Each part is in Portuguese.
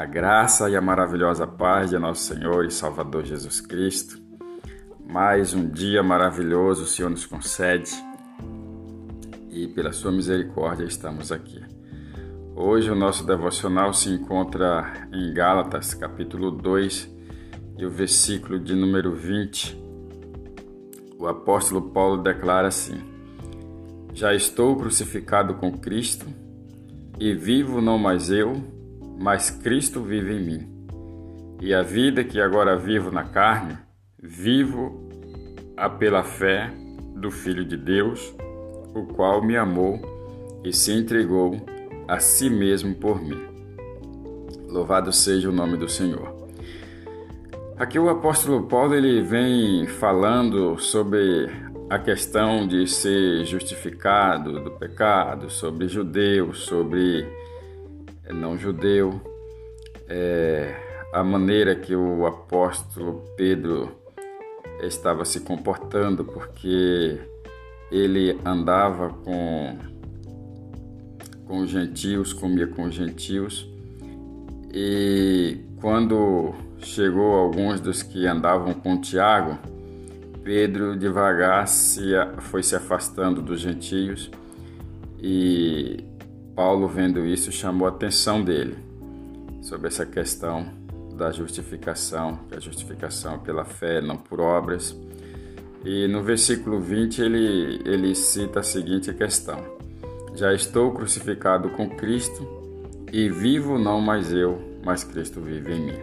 A graça e a maravilhosa paz de nosso Senhor e Salvador Jesus Cristo. Mais um dia maravilhoso o Senhor nos concede e pela sua misericórdia estamos aqui. Hoje o nosso devocional se encontra em Gálatas, capítulo 2, e o versículo de número 20. O apóstolo Paulo declara assim: Já estou crucificado com Cristo e vivo não mais eu, mas Cristo vive em mim. E a vida que agora vivo na carne, vivo a pela fé do Filho de Deus, o qual me amou e se entregou a si mesmo por mim. Louvado seja o nome do Senhor. Aqui o apóstolo Paulo ele vem falando sobre a questão de ser justificado do pecado, sobre judeu, sobre não judeu, é, a maneira que o apóstolo Pedro estava se comportando, porque ele andava com, com os gentios, comia com os gentios, e quando chegou alguns dos que andavam com Tiago, Pedro devagar se, foi se afastando dos gentios e Paulo, vendo isso, chamou a atenção dele sobre essa questão da justificação, que a justificação pela fé, não por obras. E no versículo 20 ele, ele cita a seguinte questão: Já estou crucificado com Cristo e vivo não mais eu, mas Cristo vive em mim.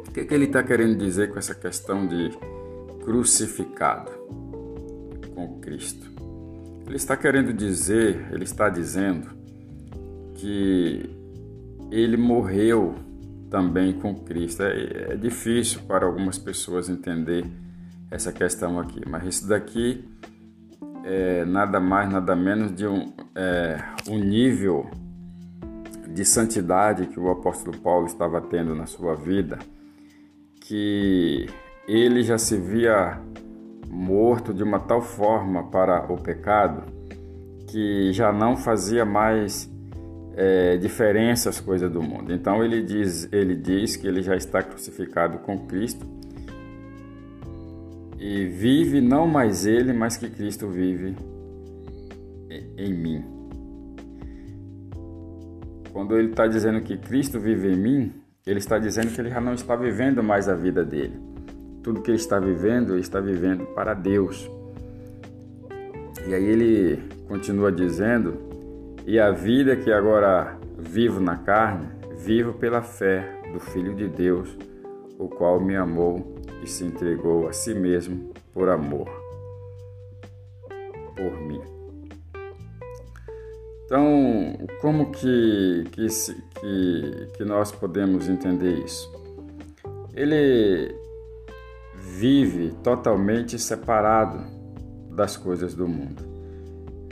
O que, que ele está querendo dizer com essa questão de crucificado com Cristo. Ele está querendo dizer, ele está dizendo que ele morreu também com Cristo. É, é difícil para algumas pessoas entender essa questão aqui, mas isso daqui é nada mais, nada menos de um, é, um nível de santidade que o apóstolo Paulo estava tendo na sua vida, que ele já se via morto de uma tal forma para o pecado que já não fazia mais é, diferença as coisas do mundo. Então ele diz, ele diz que ele já está crucificado com Cristo e vive não mais ele, mas que Cristo vive em mim. Quando ele está dizendo que Cristo vive em mim, ele está dizendo que ele já não está vivendo mais a vida dele tudo que ele está vivendo, ele está vivendo para Deus. E aí ele continua dizendo: E a vida que agora vivo na carne, vivo pela fé do Filho de Deus, o qual me amou e se entregou a si mesmo por amor por mim. Então, como que, que, que, que nós podemos entender isso? Ele vive totalmente separado das coisas do mundo.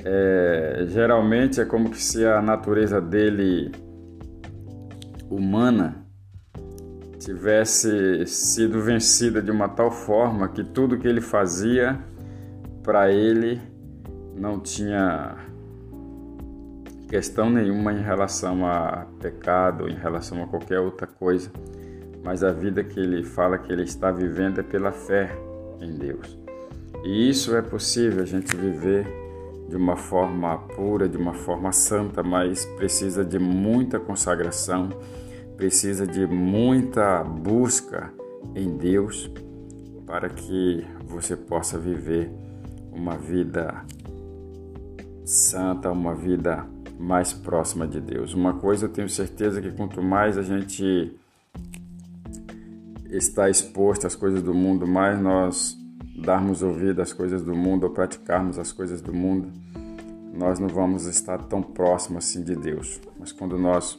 É, geralmente é como se a natureza dele humana tivesse sido vencida de uma tal forma que tudo que ele fazia para ele não tinha questão nenhuma em relação a pecado, em relação a qualquer outra coisa mas a vida que ele fala que ele está vivendo é pela fé em Deus. E isso é possível a gente viver de uma forma pura, de uma forma santa, mas precisa de muita consagração, precisa de muita busca em Deus para que você possa viver uma vida santa, uma vida mais próxima de Deus. Uma coisa eu tenho certeza que quanto mais a gente está exposto às coisas do mundo, mais nós darmos ouvido às coisas do mundo ou praticarmos as coisas do mundo, nós não vamos estar tão próximos assim de Deus. Mas quando nós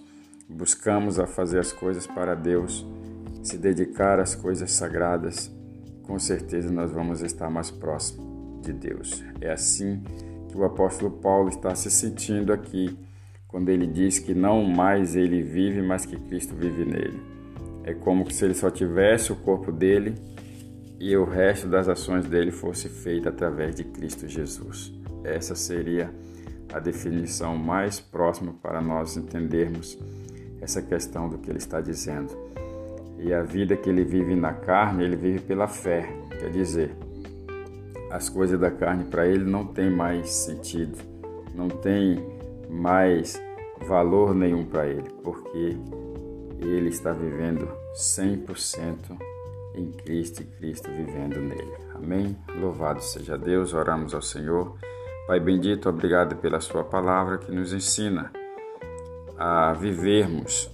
buscamos a fazer as coisas para Deus, se dedicar às coisas sagradas, com certeza nós vamos estar mais próximos de Deus. É assim que o apóstolo Paulo está se sentindo aqui, quando ele diz que não mais ele vive, mas que Cristo vive nele. É como se ele só tivesse o corpo dele e o resto das ações dele fosse feita através de Cristo Jesus. Essa seria a definição mais próxima para nós entendermos essa questão do que ele está dizendo. E a vida que ele vive na carne, ele vive pela fé. Quer dizer, as coisas da carne para ele não tem mais sentido, não tem mais valor nenhum para ele, porque ele está vivendo 100% em Cristo e Cristo vivendo nele. Amém? Louvado seja Deus, oramos ao Senhor. Pai bendito, obrigado pela Sua palavra que nos ensina a vivermos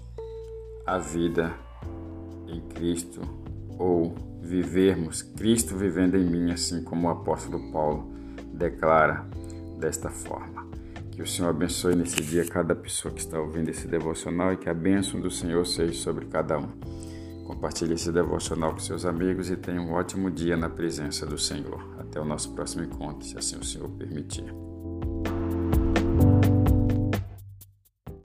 a vida em Cristo ou vivermos Cristo vivendo em mim, assim como o apóstolo Paulo declara desta forma. Que o Senhor abençoe nesse dia cada pessoa que está ouvindo esse devocional e que a bênção do Senhor seja sobre cada um. Compartilhe esse devocional com seus amigos e tenha um ótimo dia na presença do Senhor. Até o nosso próximo encontro, se assim o Senhor permitir.